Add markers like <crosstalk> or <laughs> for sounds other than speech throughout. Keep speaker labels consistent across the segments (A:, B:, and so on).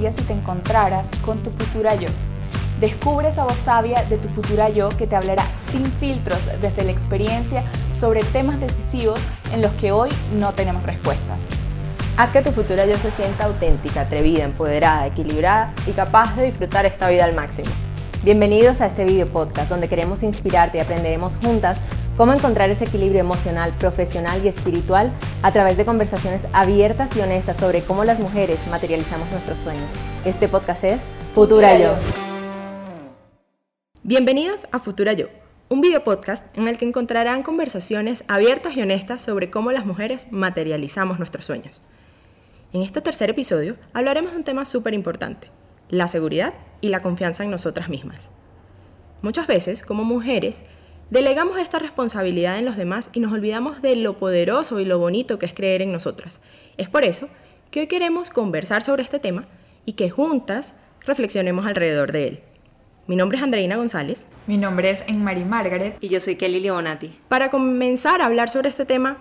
A: sería si te encontraras con tu futura yo? Descubre esa voz sabia de tu futura yo que te hablará sin filtros desde la experiencia sobre temas decisivos en los que hoy no tenemos respuestas.
B: Haz que tu futura yo se sienta auténtica, atrevida, empoderada, equilibrada y capaz de disfrutar esta vida al máximo. Bienvenidos a este video podcast donde queremos inspirarte y aprenderemos juntas cómo encontrar ese equilibrio emocional, profesional y espiritual a través de conversaciones abiertas y honestas sobre cómo las mujeres materializamos nuestros sueños. Este podcast es Futura Yo. Bienvenidos a Futura Yo, un video podcast en el que encontrarán conversaciones abiertas y honestas sobre cómo las mujeres materializamos nuestros sueños. En este tercer episodio hablaremos de un tema súper importante, la seguridad y la confianza en nosotras mismas. Muchas veces, como mujeres, delegamos esta responsabilidad en los demás y nos olvidamos de lo poderoso y lo bonito que es creer en nosotras. Es por eso que hoy queremos conversar sobre este tema y que juntas reflexionemos alrededor de él. Mi nombre es Andreina González.
A: Mi nombre es Enmari Margaret.
B: Y yo soy Kelly Leonati. Para comenzar a hablar sobre este tema,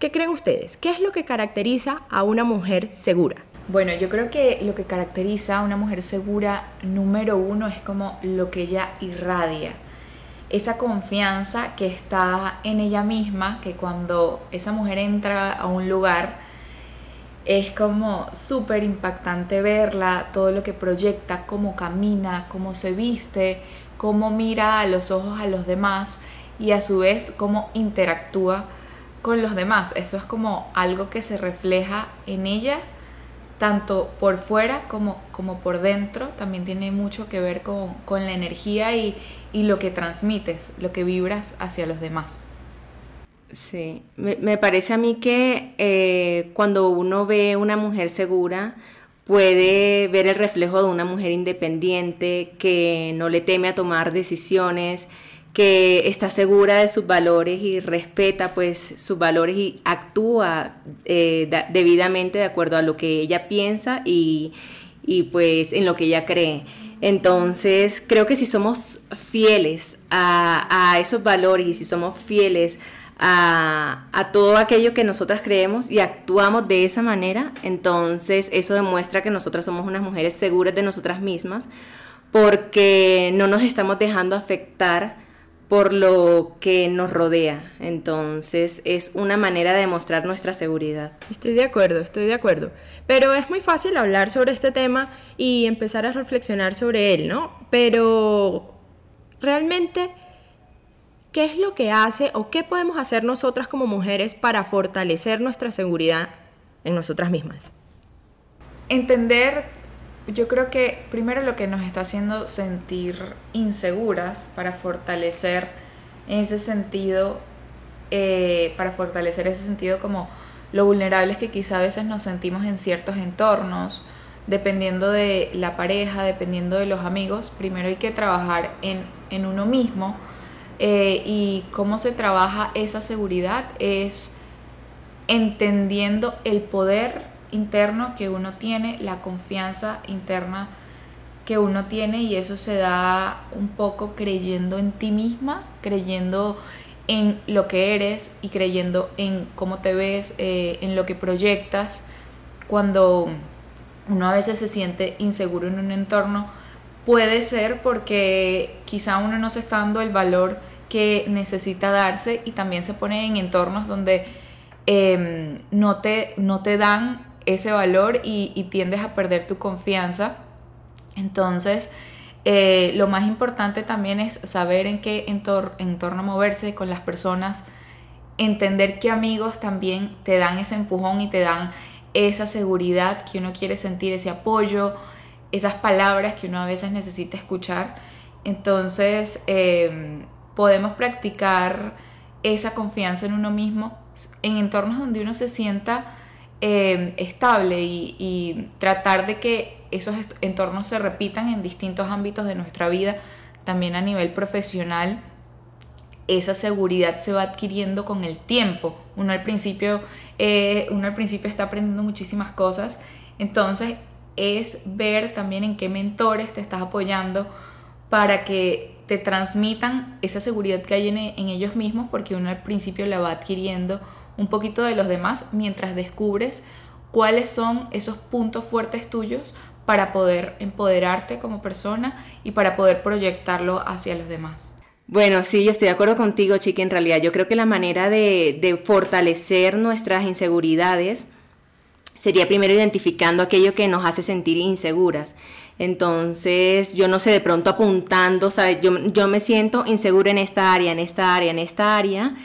B: ¿qué creen ustedes? ¿Qué es lo que caracteriza a una mujer segura?
A: Bueno, yo creo que lo que caracteriza a una mujer segura, número uno, es como lo que ella irradia. Esa confianza que está en ella misma, que cuando esa mujer entra a un lugar, es como súper impactante verla, todo lo que proyecta, cómo camina, cómo se viste, cómo mira a los ojos a los demás y a su vez cómo interactúa con los demás. Eso es como algo que se refleja en ella, tanto por fuera como, como por dentro. También tiene mucho que ver con, con la energía y, y lo que transmites, lo que vibras hacia los demás.
B: Sí, me, parece a mí que eh, cuando uno ve una mujer segura, puede ver el reflejo de una mujer independiente que no le teme a tomar decisiones, que está segura de sus valores y respeta pues sus valores y actúa eh, debidamente de acuerdo a lo que ella piensa y, pues en lo que ella cree. Entonces creo que si somos fieles a, a esos valores y si somos fieles a, todo aquello que nosotras creemos y actuamos de esa manera, entonces eso demuestra que nosotras somos unas mujeres seguras de nosotras mismas porque no nos estamos dejando afectar por lo que nos rodea. Entonces es una manera de demostrar nuestra seguridad.
C: Estoy de acuerdo, estoy de acuerdo. Pero es muy fácil hablar sobre este tema y empezar a reflexionar sobre él, ¿no? Pero realmente ¿Qué es lo que hace o qué podemos hacer nosotras como mujeres para fortalecer nuestra seguridad en nosotras mismas?
A: Entender, yo creo que primero lo que nos está haciendo sentir inseguras para fortalecer ese sentido, eh, para fortalecer ese sentido como lo vulnerables que quizá a veces nos sentimos en ciertos entornos, dependiendo de la pareja, dependiendo de los amigos, primero hay que trabajar en, en uno mismo eh, y cómo se trabaja esa seguridad es entendiendo el poder interno que uno tiene, la confianza interna que uno tiene y eso se da un poco creyendo en ti misma, creyendo en lo que eres y creyendo en cómo te ves, eh, en lo que proyectas. Cuando uno a veces se siente inseguro en un entorno, puede ser porque quizá uno no se está dando el valor que necesita darse y también se pone en entornos donde em, no, te, no te dan ese valor y, tiendes a perder tu confianza. Entonces, eh, lo más importante también es saber en qué entorno moverse con las personas, entender que amigos también te dan ese empujón y te dan esa seguridad que uno quiere sentir, ese apoyo, esas palabras que uno a veces necesita escuchar. Entonces, em, podemos practicar esa confianza en uno mismo en entornos donde uno se sienta eh, estable y, tratar de que esos entornos se repitan en distintos ámbitos de nuestra vida, también a nivel profesional. Esa seguridad se va adquiriendo con el tiempo. Uno al principio, eh, uno al principio está aprendiendo muchísimas cosas, entonces es ver también en qué mentores te estás apoyando para que te transmitan esa seguridad que hay en, ellos mismos porque uno al principio la va adquiriendo un poquito de los demás mientras descubres cuáles son esos puntos fuertes tuyos para poder empoderarte como persona y para poder proyectarlo hacia los demás.
B: Bueno, sí, yo estoy de acuerdo contigo, chica. En realidad, yo creo que la manera de, de fortalecer nuestras inseguridades sería primero identificando aquello que nos hace sentir inseguras. Entonces, yo no sé, de pronto apuntando, ¿sabes? Yo, yo me siento insegura en esta área, en esta área, en esta área.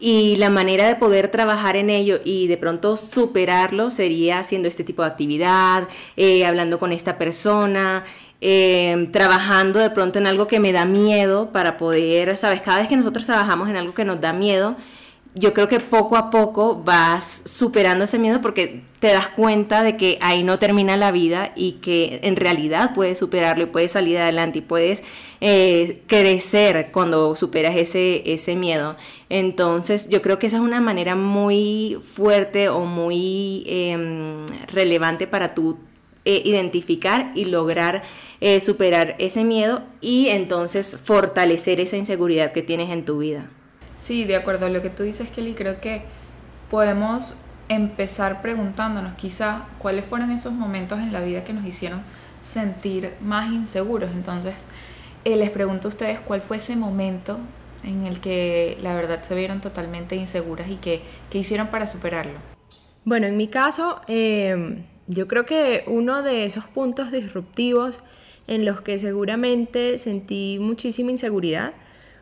B: Y la manera de poder trabajar en ello y de pronto superarlo sería haciendo este tipo de actividad, eh, hablando con esta persona, eh, trabajando de pronto en algo que me da miedo para poder, ¿sabes? Cada vez que nosotros trabajamos en algo que nos da miedo, yo creo que poco a poco vas superando ese miedo porque te das cuenta de que ahí no termina la vida y que en realidad puedes superarlo y puedes salir adelante y puedes eh, crecer cuando superas ese, ese miedo. Entonces yo creo que esa es una manera muy fuerte o muy em, relevante para tú eh, identificar y lograr eh, superar ese miedo y entonces fortalecer esa inseguridad que tienes en tu vida.
A: Sí, de acuerdo a lo que tú dices, Kelly, creo que podemos empezar preguntándonos quizá cuáles fueron esos momentos en la vida que nos hicieron sentir más inseguros. Entonces, eh, les pregunto a ustedes cuál fue ese momento en el que la verdad se vieron totalmente inseguras y qué, hicieron para superarlo.
C: Bueno, en mi caso, em, yo creo que uno de esos puntos disruptivos en los que seguramente sentí muchísima inseguridad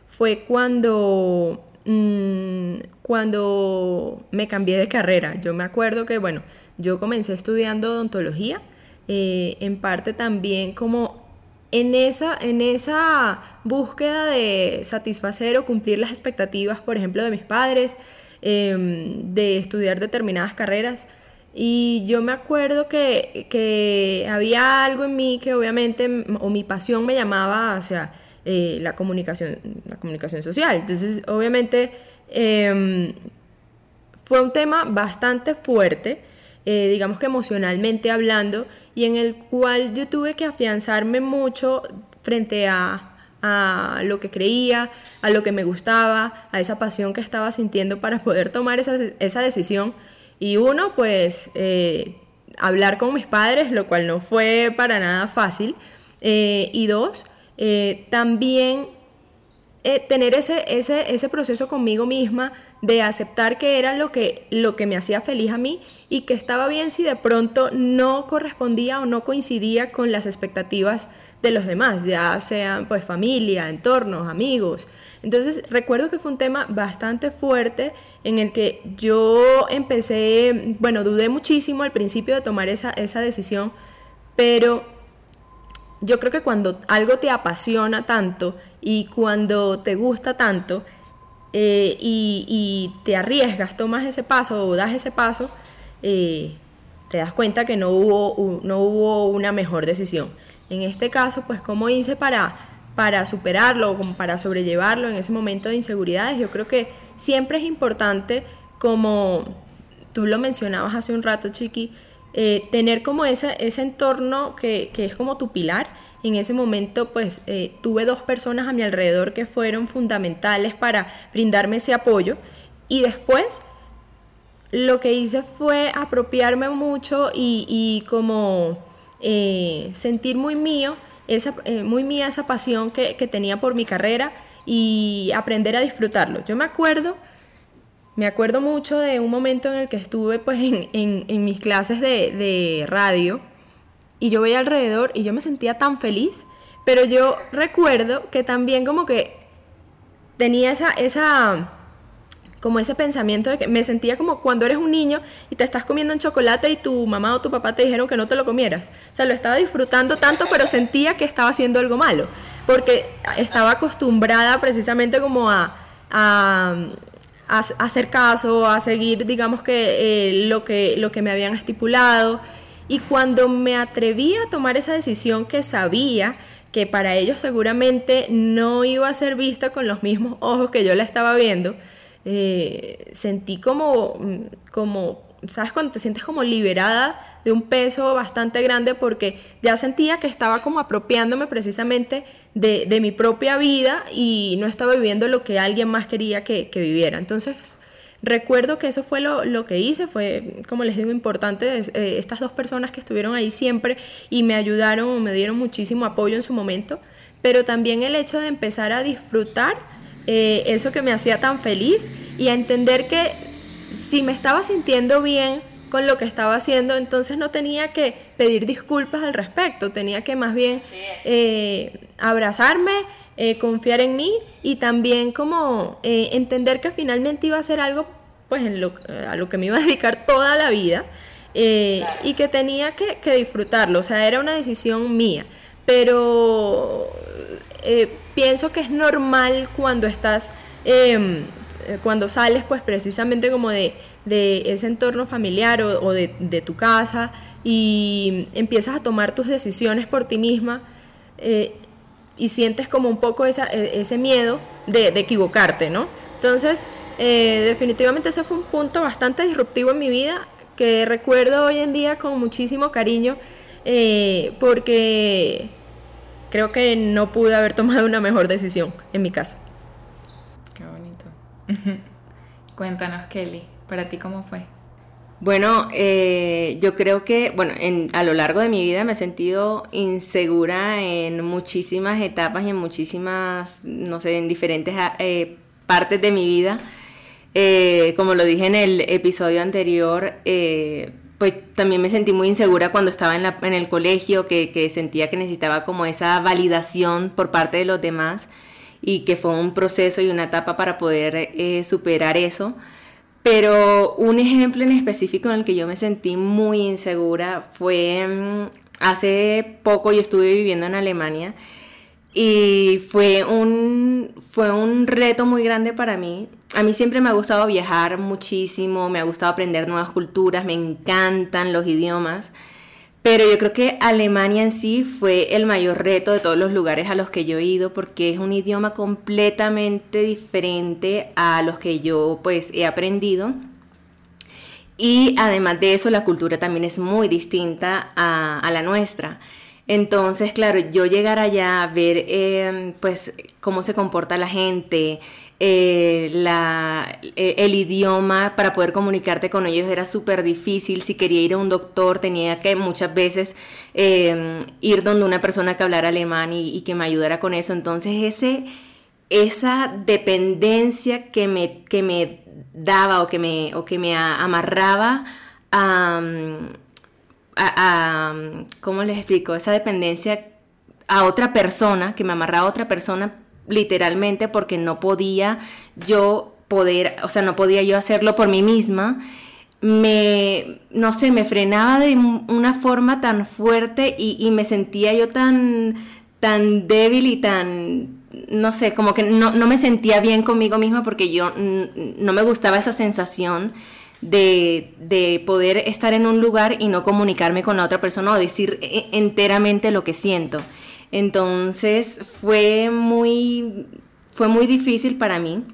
C: fue cuando Mm, cuando me cambié de carrera. Yo me acuerdo que, bueno, yo comencé estudiando odontología, eh, en parte también como en esa, en esa búsqueda de satisfacer o cumplir las expectativas, por ejemplo, de mis padres, em, de estudiar determinadas carreras. Y yo me acuerdo que, que había algo en mí que obviamente, o mi pasión me llamaba hacia eh, la, comunicación, la comunicación social. Entonces, obviamente, em, fue un tema bastante fuerte, eh, digamos que emocionalmente hablando, y en el cual yo tuve que afianzarme mucho frente a, lo que creía, a lo que me gustaba, a esa pasión que estaba sintiendo para poder tomar esa, esa decisión. Y uno, pues, eh, hablar con mis padres, lo cual no fue para nada fácil. y dos, eh, también eh, tener ese, ese, ese, proceso conmigo misma de aceptar que era lo que, lo que me hacía feliz a mí y que estaba bien si de pronto no correspondía o no coincidía con las expectativas de los demás, ya sean pues familia, entornos, amigos. Entonces recuerdo que fue un tema bastante fuerte en el que yo empecé, bueno, dudé muchísimo al principio de tomar esa, esa decisión, pero yo creo que cuando algo te apasiona tanto y cuando te gusta tanto eh, y, te arriesgas, tomas ese paso o das ese paso, eh, te das cuenta que no hubo, no hubo una mejor decisión. En este caso, pues, ¿cómo hice para, para superarlo, como para sobrellevarlo en ese momento de inseguridades? Yo creo que siempre es importante, como tú lo mencionabas hace un rato, Chiqui, eh, tener como ese, ese entorno que, es como tu pilar. En ese momento, pues eh, tuve dos personas a mi alrededor que fueron fundamentales para brindarme ese apoyo. Y después, lo que hice fue apropiarme mucho y, como eh, sentir muy mío, esa, muy mía esa pasión que, que tenía por mi carrera y aprender a disfrutarlo. Yo me acuerdo me acuerdo mucho de un momento en el que estuve pues en, mis clases de, radio y yo veía alrededor y yo me sentía tan feliz, pero yo recuerdo que también como que tenía esa, esa, como ese pensamiento de que me sentía como cuando eres un niño y te estás comiendo un chocolate y tu mamá o tu papá te dijeron que no te lo comieras. O sea, lo estaba disfrutando tanto, pero sentía que estaba haciendo algo malo, porque estaba acostumbrada precisamente como a a, hacer caso, a seguir, digamos que, eh, lo que lo que me habían estipulado. Y cuando me atreví a tomar esa decisión que sabía que para ellos seguramente no iba a ser vista con los mismos ojos que yo la estaba viendo, eh, sentí como, como ¿sabes? Cuando te sientes como liberada de un peso bastante grande porque ya sentía que estaba como apropiándome precisamente de, de mi propia vida y no estaba viviendo lo que alguien más quería que, que, viviera. Entonces, recuerdo que eso fue lo, que hice, fue, como les digo, importante, eh, estas dos personas que estuvieron ahí siempre y me ayudaron, me dieron muchísimo apoyo en su momento, pero también el hecho de empezar a disfrutar eh, eso que me hacía tan feliz y a entender que si me estaba sintiendo bien con lo que estaba haciendo, entonces no tenía que pedir disculpas al respecto, tenía que más bien eh, abrazarme, eh, confiar en mí y también como entender que finalmente iba a ser algo pues en lo, a lo que me iba a dedicar toda la vida y que tenía que, que disfrutarlo, o sea, era una decisión mía, pero eh, pienso que es normal cuando estás, em, eh, cuando sales pues precisamente como de, ese entorno familiar o, de, tu casa y empiezas a tomar tus decisiones por ti misma eh, y sientes como un poco e, ese miedo de, equivocarte, ¿no? Entonces, definitivamente ese fue un punto bastante disruptivo en mi vida que recuerdo hoy en día con muchísimo cariño porque creo que no pude haber tomado una mejor decisión en mi caso.
A: Qué bonito. Cuéntanos, Kelly, ¿para ti cómo fue?
B: Bueno, eh, yo creo que, bueno, a lo largo de mi vida me he sentido insegura en muchísimas etapas y en muchísimas, no sé, en diferentes eh, partes de mi vida. Eh, como lo dije en el episodio anterior, pues también me sentí muy insegura cuando estaba en, en el colegio, que, sentía que necesitaba como esa validación por parte de los demás y que fue un proceso y una etapa para poder eh, superar eso. Pero un ejemplo en específico en el que yo me sentí muy insegura fue mm, hace poco yo estuve viviendo en Alemania y fue un, fue un reto muy grande para mí. A mí siempre me ha gustado viajar muchísimo, me ha gustado aprender nuevas culturas, me encantan los idiomas. Pero yo creo que Alemania en sí fue el mayor reto de todos los lugares a los que yo he ido porque es un idioma completamente diferente a los que yo pues he aprendido. Y además de eso la cultura también es muy distinta a, a la nuestra. Entonces, claro, yo llegar allá a ver em, pues cómo se comporta la gente, eh, eh, el idioma para poder comunicarte con ellos era súper difícil. Si quería ir a un doctor tenía que muchas veces em, ir donde una persona que hablara alemán y, que me ayudara con eso. Entonces ese, esa dependencia que me, que me daba o que me, o que me amarraba a, ¿cómo les explico? Esa dependencia a otra persona, que me amarraba a otra persona literalmente porque no podía yo poder, o sea, no podía yo hacerlo por mí misma, me, no sé, me frenaba de una forma tan fuerte y, me sentía yo tan, tan débil y tan, no sé, como que no, no me sentía bien conmigo misma porque yo no me gustaba esa sensación de, poder estar en un lugar y no comunicarme con la otra persona o decir e, enteramente lo que siento. Entonces fue muy, fue muy difícil para mí,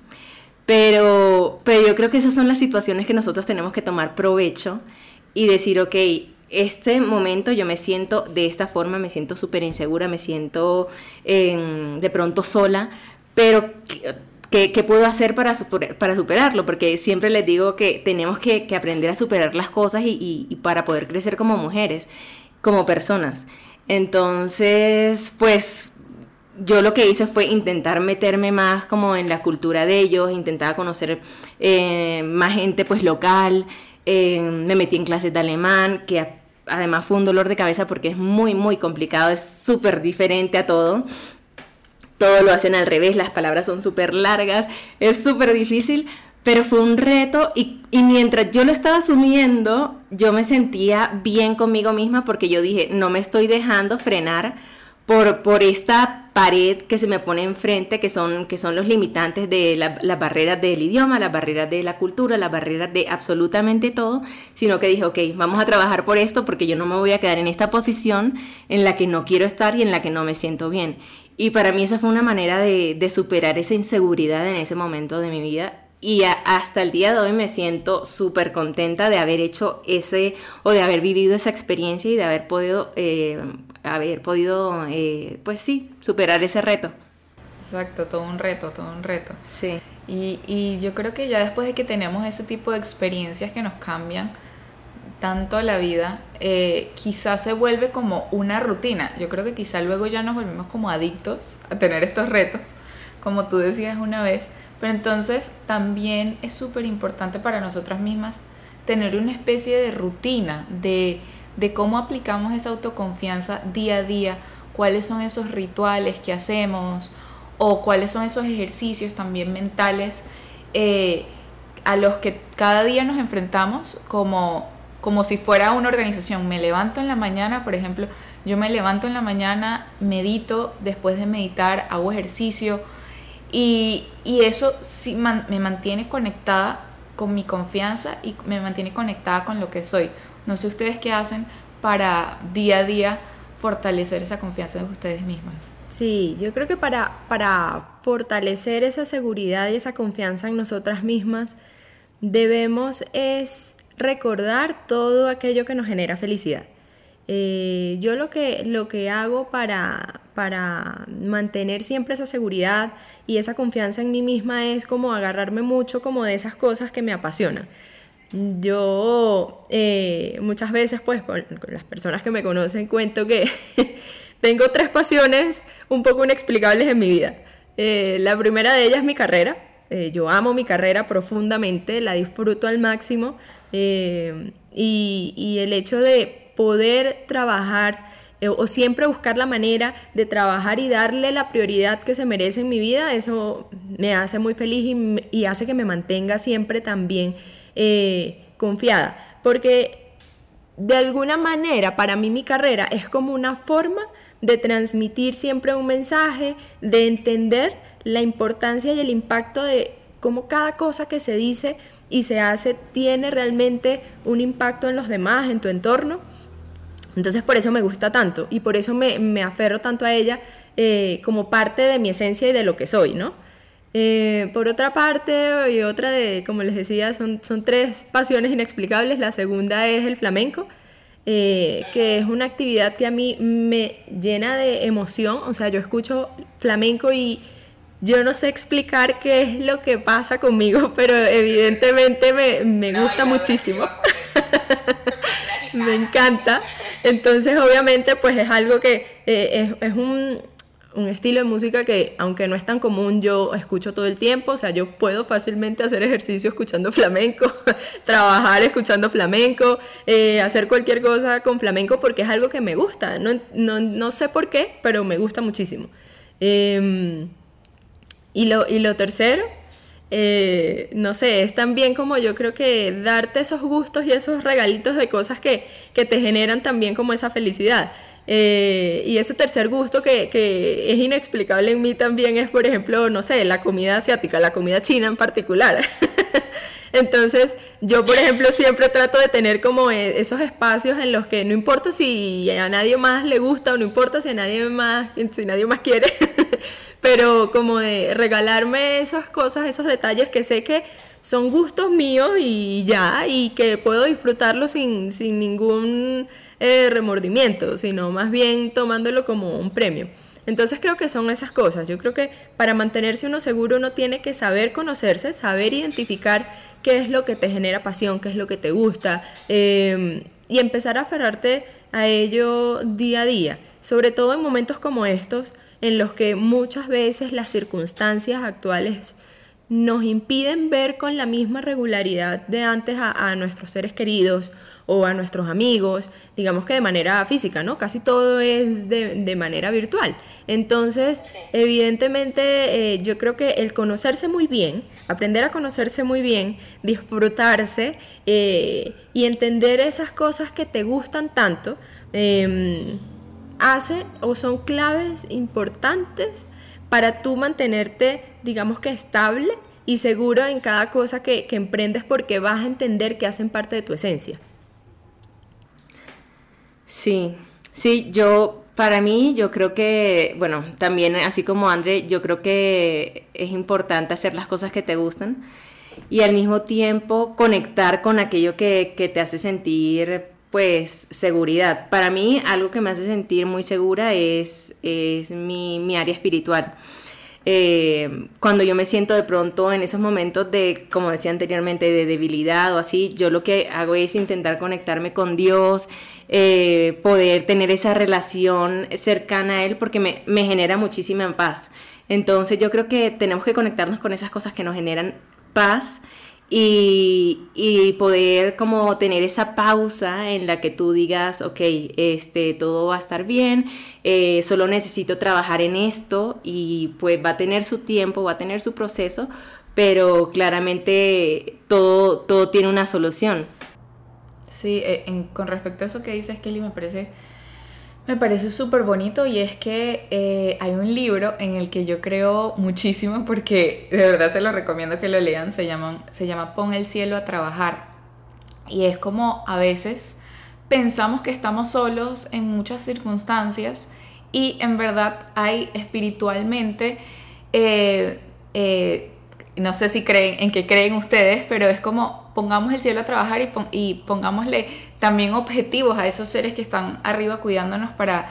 B: pero, pero yo creo que esas son las situaciones que nosotros tenemos que tomar provecho y decir, ok, este momento yo me siento de esta forma, me siento súper insegura, me siento em, de pronto sola, pero ¿Qué, puedo hacer para, para superarlo? Porque siempre les digo que tenemos que, aprender a superar las cosas y, para poder crecer como mujeres, como personas. Entonces, pues yo lo que hice fue intentar meterme más como en la cultura de ellos, intentaba conocer eh, más gente pues local, eh, me metí en clases de alemán, que además fue un dolor de cabeza porque es muy, muy complicado, es súper diferente a todo. Todo lo hacen al revés, las palabras son súper largas, es súper difícil, pero fue un reto y, mientras yo lo estaba asumiendo, yo me sentía bien conmigo misma porque yo dije, no me estoy dejando frenar por, por esta pared que se me pone enfrente, que son, que son los limitantes de las barreras del idioma, las barreras de la cultura, las barreras de absolutamente todo, sino que dije, ok, vamos a trabajar por esto porque yo no me voy a quedar en esta posición en la que no quiero estar y en la que no me siento bien. Y para mí esa fue una manera de, superar esa inseguridad en ese momento de mi vida. Y hasta el día de hoy me siento súper contenta de haber hecho ese o de haber vivido esa experiencia y de haber podido, eh, haber podido, eh, pues sí, superar ese reto.
A: Exacto, todo un reto, todo un reto.
B: Sí.
A: Y, y yo creo que ya después de que tenemos ese tipo de experiencias que nos cambian tanto la vida, eh, quizás se vuelve como una rutina. Yo creo que quizá luego ya nos volvemos como adictos a tener estos retos, como tú decías una vez. Pero entonces también es súper importante para nosotras mismas tener una especie de rutina de, de cómo aplicamos esa autoconfianza día a día, cuáles son esos rituales que hacemos o cuáles son esos ejercicios también mentales eh, a los que cada día nos enfrentamos como, como si fuera una organización. Me levanto en la mañana, por ejemplo, yo me levanto en la mañana, medito, después de meditar hago ejercicio y, y eso sí me mantiene conectada con mi confianza y me mantiene conectada con lo que soy. No sé ustedes qué hacen para día a día fortalecer esa confianza de ustedes mismas.
C: Sí, yo creo que para, para fortalecer esa seguridad y esa confianza en nosotras mismas, debemos es recordar todo aquello que nos genera felicidad. Eh, yo lo que, lo que hago para, para mantener siempre esa seguridad y esa confianza en mí misma es como agarrarme mucho como de esas cosas que me apasionan. Yo eh, muchas veces, pues, con las personas que me conocen, cuento que <laughs> Tengo tres pasiones un poco inexplicables en mi vida. Eh, la primera de ellas es mi carrera. Eh, yo amo mi carrera profundamente, la disfruto al máximo eh, y, el hecho de poder trabajar o siempre buscar la manera de trabajar y darle la prioridad que se merece en mi vida, eso me hace muy feliz y, hace que me mantenga siempre también confiada. Porque de alguna manera para mí mi carrera es como una forma de transmitir siempre un mensaje, de entender la importancia y el impacto de cómo cada cosa que se dice y se hace tiene realmente un impacto en los demás, en tu entorno. Entonces por eso me gusta tanto y por eso me, aferro tanto a ella eh, como parte de mi esencia y de lo que soy, ¿no? Eh, por otra parte, y otra de, como les decía, son, son tres pasiones inexplicables. La segunda es el flamenco. Eh, que es una actividad que a mí me llena de emoción. O sea, yo escucho flamenco y yo no sé explicar qué es lo que pasa conmigo, <laughs> pero evidentemente me, gusta muchísimo. <laughs> <laughs> me encanta. Entonces, obviamente, pues es algo que eh, es, un, un estilo de música que, aunque no es tan común, yo escucho todo el tiempo. O sea, yo puedo fácilmente hacer ejercicio escuchando flamenco, <laughs> trabajar escuchando flamenco, eh, hacer cualquier cosa con flamenco porque es algo que me gusta. No, no, no sé por qué, pero me gusta muchísimo. Em, y, lo, y lo tercero, eh, no sé, es también como yo creo que darte esos gustos y esos regalitos de cosas que, que te generan también como esa felicidad. Eh, y ese tercer gusto que, que, es inexplicable en mí también es, por ejemplo, no sé, la comida asiática, la comida china en particular. <laughs> Entonces, yo, por ejemplo, siempre trato de tener como e, esos espacios en los que no importa si a nadie más le gusta o no importa si a nadie más, si nadie más quiere, <laughs> pero como de regalarme esas cosas, esos detalles que sé que son gustos míos y ya, y que puedo disfrutarlos sin, sin ningún eh, remordimiento, sino más bien tomándolo como un premio. Entonces creo que son esas cosas. Yo creo que para mantenerse uno seguro uno tiene que saber conocerse, saber identificar qué es lo que te genera pasión, qué es lo que te gusta em, y empezar a aferrarte a ello día a día. Sobre todo en momentos como estos en los que muchas veces las circunstancias actuales nos impiden ver con la misma regularidad de antes a nuestros seres queridos o a nuestros amigos, digamos que de manera física, ¿no? Casi todo es de, manera virtual. Entonces, evidentemente, eh, yo creo que el conocerse muy bien, aprender a conocerse muy bien, disfrutarse eh, y entender esas cosas que te gustan tanto, em, hace o son claves importantes para tú mantenerte, digamos que estable y seguro en cada cosa que emprendes porque vas a entender que hacen parte de tu esencia.
B: Sí, sí, yo, para mí, yo creo que, bueno, también así como André, yo creo que es importante hacer las cosas que te gustan y al mismo tiempo conectar con aquello que, que te hace sentir pues seguridad. Para mí algo que me hace sentir muy segura es, mi área espiritual. eh, cuando yo me siento de pronto en esos momentos de, como decía anteriormente, de debilidad o así, yo lo que hago es intentar conectarme con Dios, eh, poder tener esa relación cercana a Él, porque me, me genera muchísima paz. Entonces yo creo que tenemos que conectarnos con esas cosas que nos generan paz y, poder como tener esa pausa en la que tú digas, ok, este, todo va a estar bien, eh, solo necesito trabajar en esto y pues va a tener su tiempo, va a tener su proceso, pero claramente todo, todo tiene una solución.
A: Sí, eh, con respecto a eso que dices, Kelly, me parece me parece súper bonito y es que eh, hay un libro en el que yo creo muchísimo porque de verdad se lo recomiendo que lo lean, se llama, se llama Pon el cielo a trabajar. Y es como a veces pensamos que estamos solos en muchas circunstancias y en verdad hay espiritualmente, eh, eh, no sé si creen en qué creen ustedes, pero es como pongamos el cielo a trabajar y, pongámosle también objetivos a esos seres que están arriba cuidándonos para,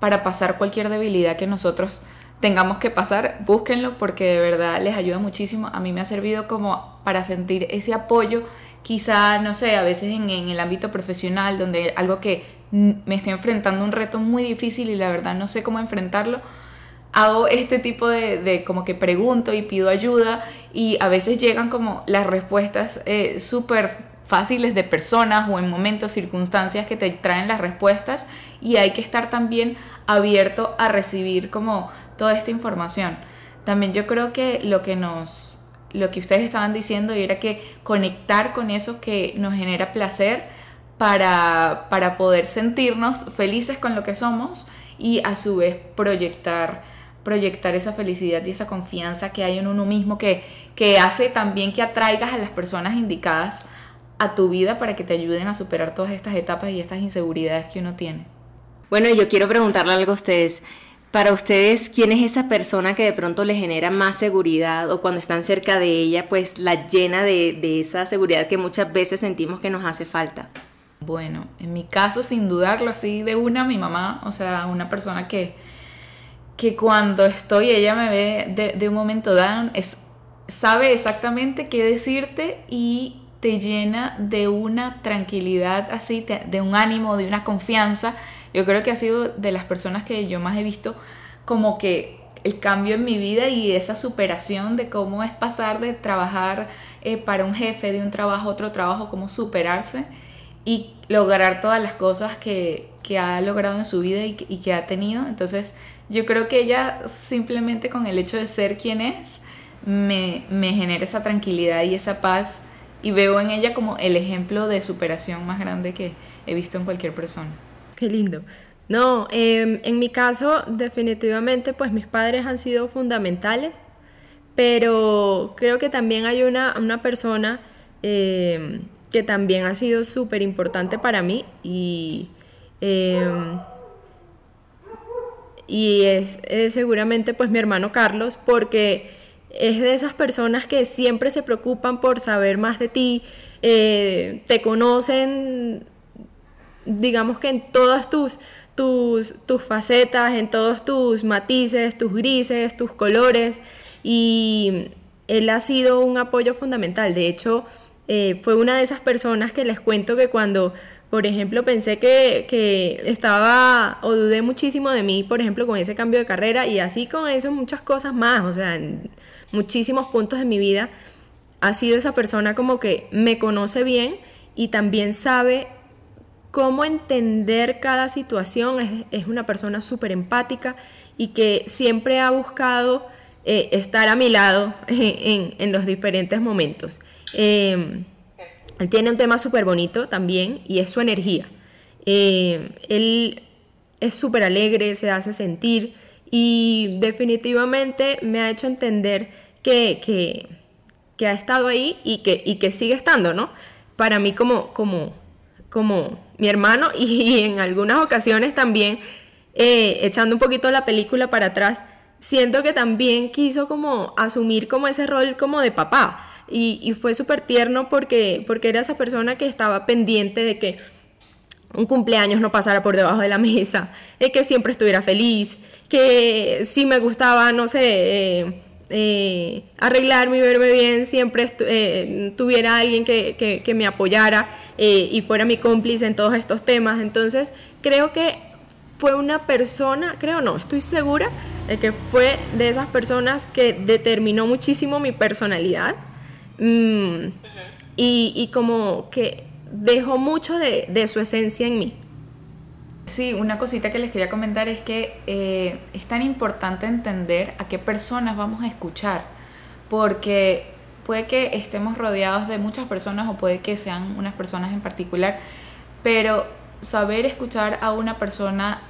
A: para pasar cualquier debilidad que nosotros tengamos que pasar, búsquenlo porque de verdad les ayuda muchísimo. A mí me ha servido como para sentir ese apoyo, quizá, no sé, a veces en, en el ámbito profesional, donde algo que me estoy enfrentando un reto muy difícil y la verdad no sé cómo enfrentarlo, hago este tipo de, como que pregunto y pido ayuda y a veces llegan como las respuestas eh, súper fáciles de personas o en momentos, circunstancias que te traen las respuestas y hay que estar también abierto a recibir como toda esta información. También yo creo que lo que nos lo que ustedes estaban diciendo era que conectar con eso que nos genera placer para, para poder sentirnos felices con lo que somos y a su vez proyectar proyectar esa felicidad y esa confianza que hay en uno mismo que, que hace también que atraigas a las personas indicadas a tu vida para que te ayuden a superar todas estas etapas y estas inseguridades que uno tiene.
B: Bueno, yo quiero preguntarle algo a ustedes. Para ustedes, ¿quién es esa persona que de pronto le genera más seguridad o cuando están cerca de ella, pues la llena de, de esa seguridad que muchas veces sentimos que nos hace falta?
A: Bueno, en mi caso, sin dudarlo así de una, mi mamá, o sea, una persona que, que cuando estoy, ella me ve de, un momento down, es, sabe exactamente qué decirte y te llena de una tranquilidad así, de un ánimo, de una confianza. Yo creo que ha sido de las personas que yo más he visto como que el cambio en mi vida y esa superación de cómo es pasar de trabajar eh, para un jefe, de un trabajo a otro trabajo, cómo superarse y lograr todas las cosas que, que ha logrado en su vida y, y que ha tenido. Entonces, yo creo que ella simplemente con el hecho de ser quien es, me, me genera esa tranquilidad y esa paz y veo en ella como el ejemplo de superación más grande que he visto en cualquier persona.
C: Qué lindo. No, em, en mi caso definitivamente pues mis padres han sido fundamentales, pero creo que también hay una, una persona em, que también ha sido súper importante para mí y em, y es, seguramente pues mi hermano Carlos porque es de esas personas que siempre se preocupan por saber más de ti, eh, te conocen, digamos que en todas tus, tus, tus facetas, en todos tus matices, tus grises, tus colores, y él ha sido un apoyo fundamental. De hecho, eh, fue una de esas personas que les cuento que cuando por ejemplo, pensé que, estaba o dudé muchísimo de mí, por ejemplo, con ese cambio de carrera y así con eso muchas cosas más, o sea, en muchísimos puntos de mi vida ha sido esa persona como que me conoce bien y también sabe cómo entender cada situación, es, una persona súper empática y que siempre ha buscado eh, estar a mi lado <laughs> en, los diferentes momentos. Em, él tiene un tema súper bonito también y es su energía. Eh, él es súper alegre, se hace sentir y definitivamente me ha hecho entender que, que, ha estado ahí y que, y que sigue estando, ¿no? Para mí como, como, como mi hermano <laughs> y, en algunas ocasiones también, eh, echando un poquito la película para atrás, siento que también quiso como asumir como ese rol como de papá y, fue súper tierno porque, porque era esa persona que estaba pendiente de que un cumpleaños no pasara por debajo de la mesa, que siempre estuviera feliz, que si me gustaba, no sé, eh, eh, arreglarme y verme bien, siempre eh, tuviera alguien que, me apoyara y fuera mi cómplice en todos estos temas. Entonces, creo que fue una persona, creo no, estoy segura de que fue de esas personas que determinó muchísimo mi personalidad mm, y como que dejó mucho de, su esencia en mí.
A: Sí, una cosita que les quería comentar es que eh, es tan importante entender a qué personas vamos a escuchar, porque puede que estemos rodeados de muchas personas o puede que sean unas personas en particular, pero saber escuchar a una persona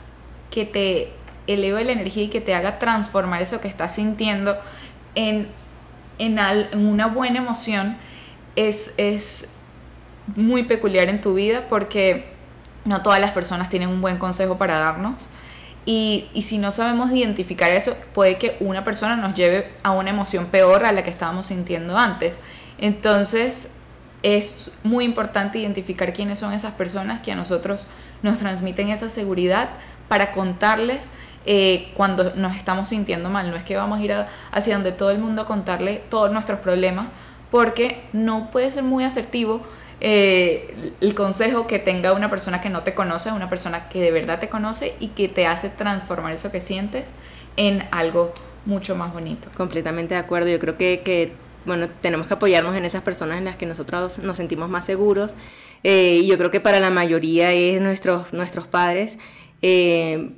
A: que te eleve la energía y que te haga transformar eso que estás sintiendo en, en, una buena emoción es, es muy peculiar en tu vida porque no todas las personas tienen un buen consejo para darnos. Y, si no sabemos identificar eso, puede que una persona nos lleve a una emoción peor a la que estábamos sintiendo antes. Entonces, es muy importante identificar quiénes son esas personas que a nosotros nos transmiten esa seguridad para contarles eh, cuando nos estamos sintiendo mal. No es que vamos a ir hacia donde todo el mundo a contarle todos nuestros problemas, porque no puede ser muy asertivo eh, el consejo que tenga una persona que no te conoce, una persona que de verdad te conoce y que te hace transformar eso que sientes en algo mucho más bonito.
B: Completamente de acuerdo, yo creo que, bueno, tenemos que apoyarnos en esas personas en las que nosotros nos sentimos más seguros eh, y yo creo que para la mayoría es nuestros, nuestros padres. Eh,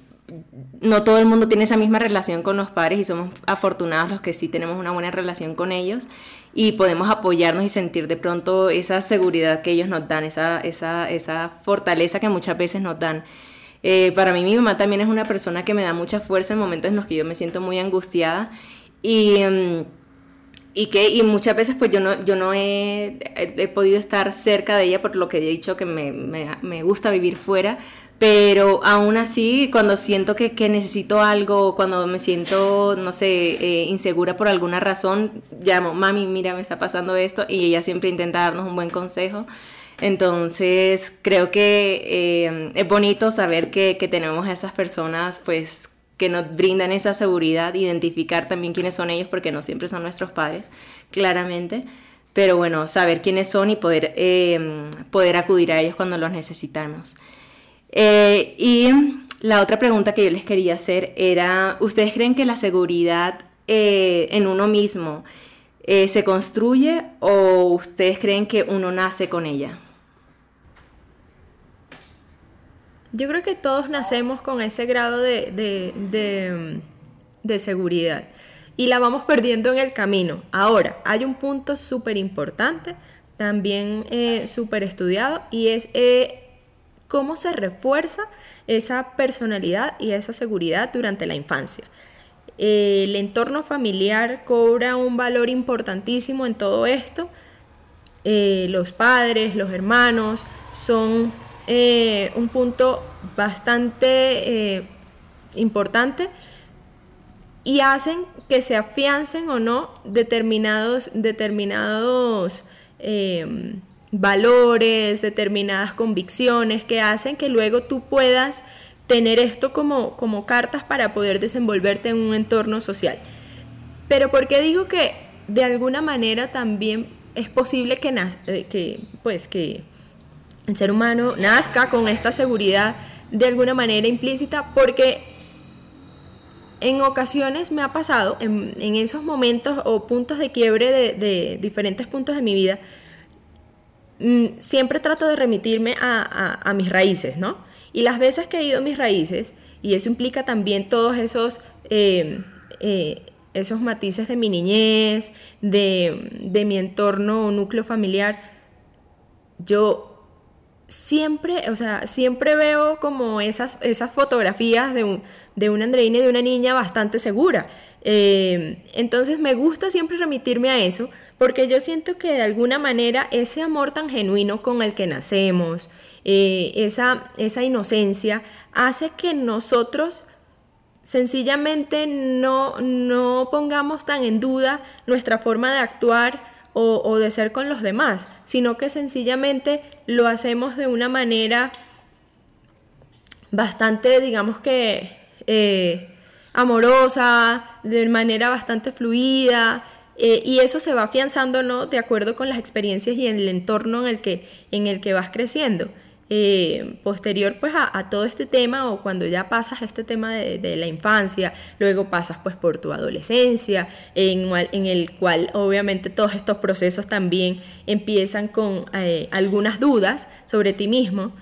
B: no todo el mundo tiene esa misma relación con los padres y somos afortunados los que sí tenemos una buena relación con ellos y podemos apoyarnos y sentir de pronto esa seguridad que ellos nos dan, esa, esa, esa fortaleza que muchas veces nos dan. Eh, para mí mi mamá también es una persona que me da mucha fuerza en momentos en los que yo me siento muy angustiada y... Mm, y que y muchas veces pues yo no yo no he, he, podido estar cerca de ella por lo que he dicho que me, me, me gusta vivir fuera pero aún así, cuando siento que, necesito algo, cuando me siento, no sé, eh, insegura por alguna razón, llamo, mami, mira, me está pasando esto, y ella siempre intenta darnos un buen consejo. Entonces, creo que eh, es bonito saber que, que tenemos a esas personas, pues, que nos brindan esa seguridad, identificar también quiénes son ellos, porque no siempre son nuestros padres, claramente. Pero bueno, saber quiénes son y poder, eh, poder acudir a ellos cuando los necesitamos. Eh, y la otra pregunta que yo les quería hacer era, ¿ustedes creen que la seguridad eh, en uno mismo eh, se construye o ustedes creen que uno nace con ella?
C: Yo creo que todos nacemos con ese grado de, de seguridad y la vamos perdiendo en el camino. Ahora, hay un punto súper importante, también súper estudiado, y es cómo se refuerza esa personalidad y esa seguridad durante la infancia. El entorno familiar cobra un valor importantísimo en todo esto. Eh, los padres, los hermanos son eh, un punto bastante eh, importante y hacen que se afiancen o no determinados, determinados valores, determinadas convicciones que hacen que luego tú puedas tener esto como, como cartas para poder desenvolverte en un entorno social. Pero ¿por qué digo que de alguna manera también es posible que, eh, que, pues, que el ser humano nazca con esta seguridad de alguna manera implícita? Porque en ocasiones me ha pasado, en, esos momentos o puntos de quiebre de diferentes puntos de mi vida, siempre trato de remitirme a, mis raíces, ¿no? Y las veces que he ido a mis raíces, y eso implica también todos esos, em, eh, esos matices de mi niñez, de, mi entorno o núcleo familiar, yo siempre, o sea, siempre veo como esas, esas fotografías de, un, de una Andreina y de una niña bastante segura. Em, entonces me gusta siempre remitirme a eso porque yo siento que de alguna manera ese amor tan genuino con el que nacemos, eh, esa, esa inocencia, hace que nosotros sencillamente no, no pongamos tan en duda nuestra forma de actuar o, de ser con los demás, sino que sencillamente lo hacemos de una manera bastante, digamos que, eh, amorosa, de manera bastante fluida, eh, y eso se va afianzando ¿no? de acuerdo con las experiencias y el entorno en el que, en el que vas creciendo. Eh, posterior pues a, todo este tema o cuando ya pasas este tema de, la infancia, luego pasas pues por tu adolescencia, en, el cual obviamente todos estos procesos también empiezan con eh, algunas dudas sobre ti mismo.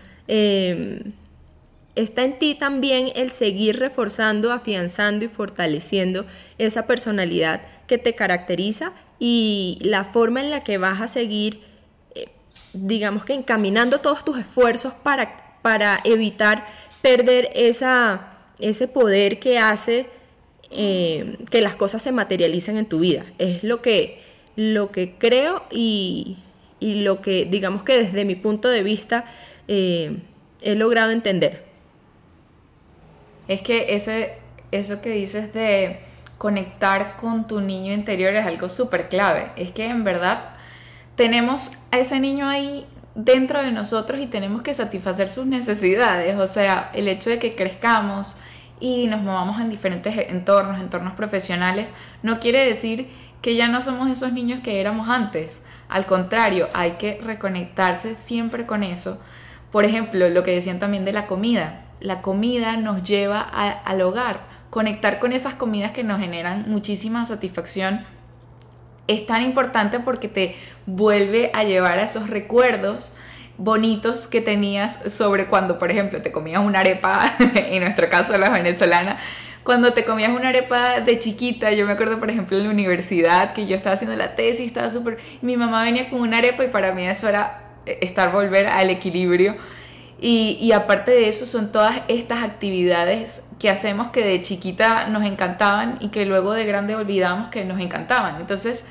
C: Está en ti también el seguir reforzando, afianzando y fortaleciendo esa personalidad que te caracteriza y la forma en la que vas a seguir, eh, digamos que encaminando todos tus esfuerzos para, para evitar perder esa, ese poder que hace eh, que las cosas se materialicen en tu vida. Es lo que, lo que creo y, lo que, digamos que desde mi punto de vista, eh, he logrado entender.
A: Es que ese, eso que dices de conectar con tu niño interior es algo súper clave. Es que en verdad tenemos a ese niño ahí dentro de nosotros y tenemos que satisfacer sus necesidades. O sea, el hecho de que crezcamos y nos movamos en diferentes entornos, entornos profesionales, no quiere decir que ya no somos esos niños que éramos antes. Al contrario, hay que reconectarse siempre con eso. Por ejemplo, lo que decían también de la comida. La comida nos lleva al hogar. Conectar con esas comidas que nos generan muchísima satisfacción es tan importante porque te vuelve a llevar a esos recuerdos bonitos que tenías sobre cuando, por ejemplo, te comías una arepa, <laughs> en nuestro caso la venezolana, cuando te comías una arepa de chiquita, yo me acuerdo, por ejemplo, en la universidad, que yo estaba haciendo la tesis, estaba súper... Mi mamá venía con una arepa y para mí eso era eh, estar, volver al equilibrio y, aparte de eso son todas estas actividades que hacemos que de chiquita nos encantaban y que luego de grande olvidamos que nos encantaban. Entonces,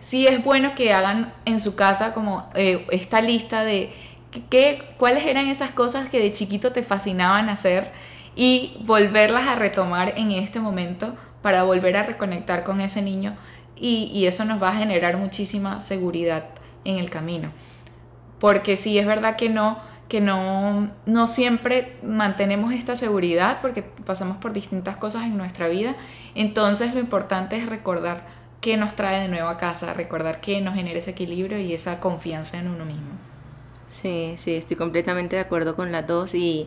A: sí es bueno que hagan en su casa como eh, esta lista de qué, cuáles eran esas cosas que de chiquito te fascinaban hacer y volverlas a retomar en este momento para volver a reconectar con ese niño y, y eso nos va a generar muchísima seguridad en el camino. Porque sí es verdad que no que no, no siempre mantenemos esta seguridad porque pasamos por distintas cosas en nuestra vida. Entonces lo importante es recordar qué nos trae de nuevo a casa, recordar que nos genera ese equilibrio y esa confianza en uno mismo.
B: Sí, sí, estoy completamente de acuerdo con las dos y,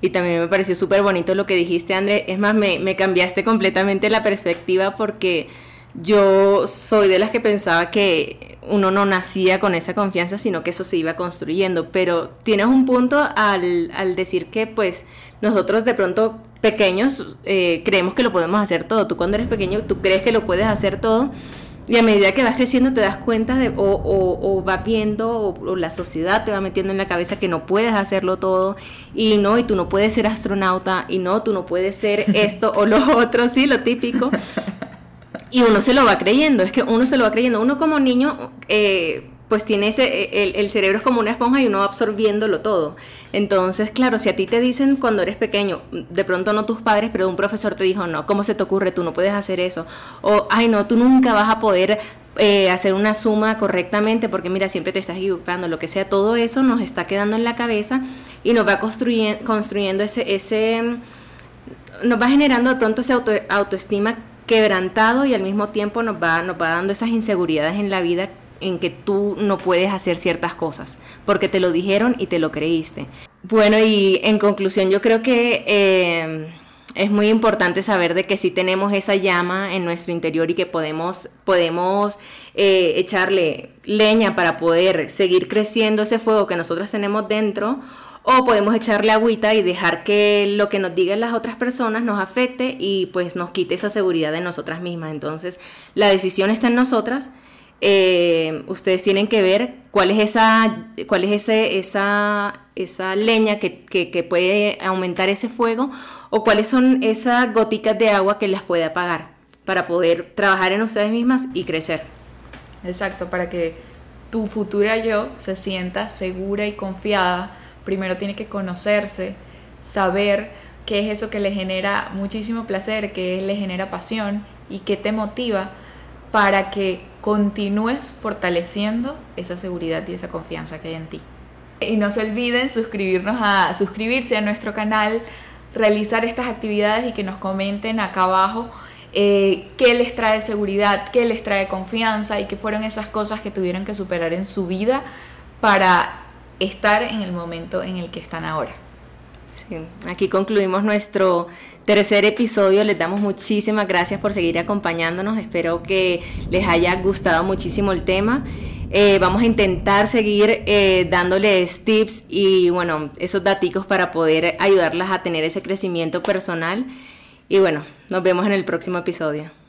B: y también me pareció súper bonito lo que dijiste, André. Es más, me, me cambiaste completamente la perspectiva porque yo soy de las que pensaba que uno no nacía con esa confianza, sino que eso se iba construyendo. Pero tienes un punto al, al decir que pues nosotros de pronto pequeños eh, creemos que lo podemos hacer todo. Tú cuando eres pequeño, tú crees que lo puedes hacer todo. Y a medida que vas creciendo te das cuenta de, o, o, o vas viendo, o, la sociedad te va metiendo en la cabeza que no puedes hacerlo todo, y no, y tú no puedes ser astronauta, y no, tú no puedes ser <laughs> esto o lo otro, sí, lo típico. Y uno se lo va creyendo, es que uno se lo va creyendo. Uno como niño, eh, pues tiene ese, el, el, cerebro es como una esponja y uno va absorbiéndolo todo. Entonces, claro, si a ti te dicen cuando eres pequeño, de pronto no tus padres, pero un profesor te dijo, no, ¿cómo se te ocurre? Tú no puedes hacer eso. O, ay, no, tú nunca vas a poder eh, hacer una suma correctamente porque mira, siempre te estás equivocando, lo que sea, todo eso nos está quedando en la cabeza y nos va construyendo, construyendo ese, ese, nos va generando de pronto esa auto, autoestima quebrantado y al mismo tiempo nos va, nos va dando esas inseguridades en la vida en que tú no puedes hacer ciertas cosas, porque te lo dijeron y te lo creíste. Bueno, y en conclusión yo creo que eh, es muy importante saber de que sí tenemos esa llama en nuestro interior y que podemos, podemos eh, echarle leña para poder seguir creciendo ese fuego que nosotros tenemos dentro o podemos echarle agüita y dejar que lo que nos digan las otras personas nos afecte y pues nos quite esa seguridad de nosotras mismas. Entonces, la decisión está en nosotras. Eh, ustedes tienen que ver cuál es esa, cuál es ese, esa, esa leña que, que, puede aumentar ese fuego o cuáles son esas goticas de agua que las puede apagar para poder trabajar en ustedes mismas y crecer.
A: Exacto, para que tu futura yo se sienta segura y confiada primero tiene que conocerse, saber qué es eso que le genera muchísimo placer, qué le genera pasión y qué te motiva para que continúes fortaleciendo esa seguridad y esa confianza que hay en ti. Y no se olviden suscribirnos a suscribirse a nuestro canal, realizar estas actividades y que nos comenten acá abajo eh, qué les trae seguridad, qué les trae confianza y qué fueron esas cosas que tuvieron que superar en su vida para estar en el momento en el que están ahora.
B: Sí, aquí concluimos nuestro tercer episodio. Les damos muchísimas gracias por seguir acompañándonos. Espero que les haya gustado muchísimo el tema. Eh, vamos a intentar seguir eh, dándoles tips y bueno, esos datos para poder ayudarlas a tener ese crecimiento personal. Y bueno, nos vemos en el próximo episodio.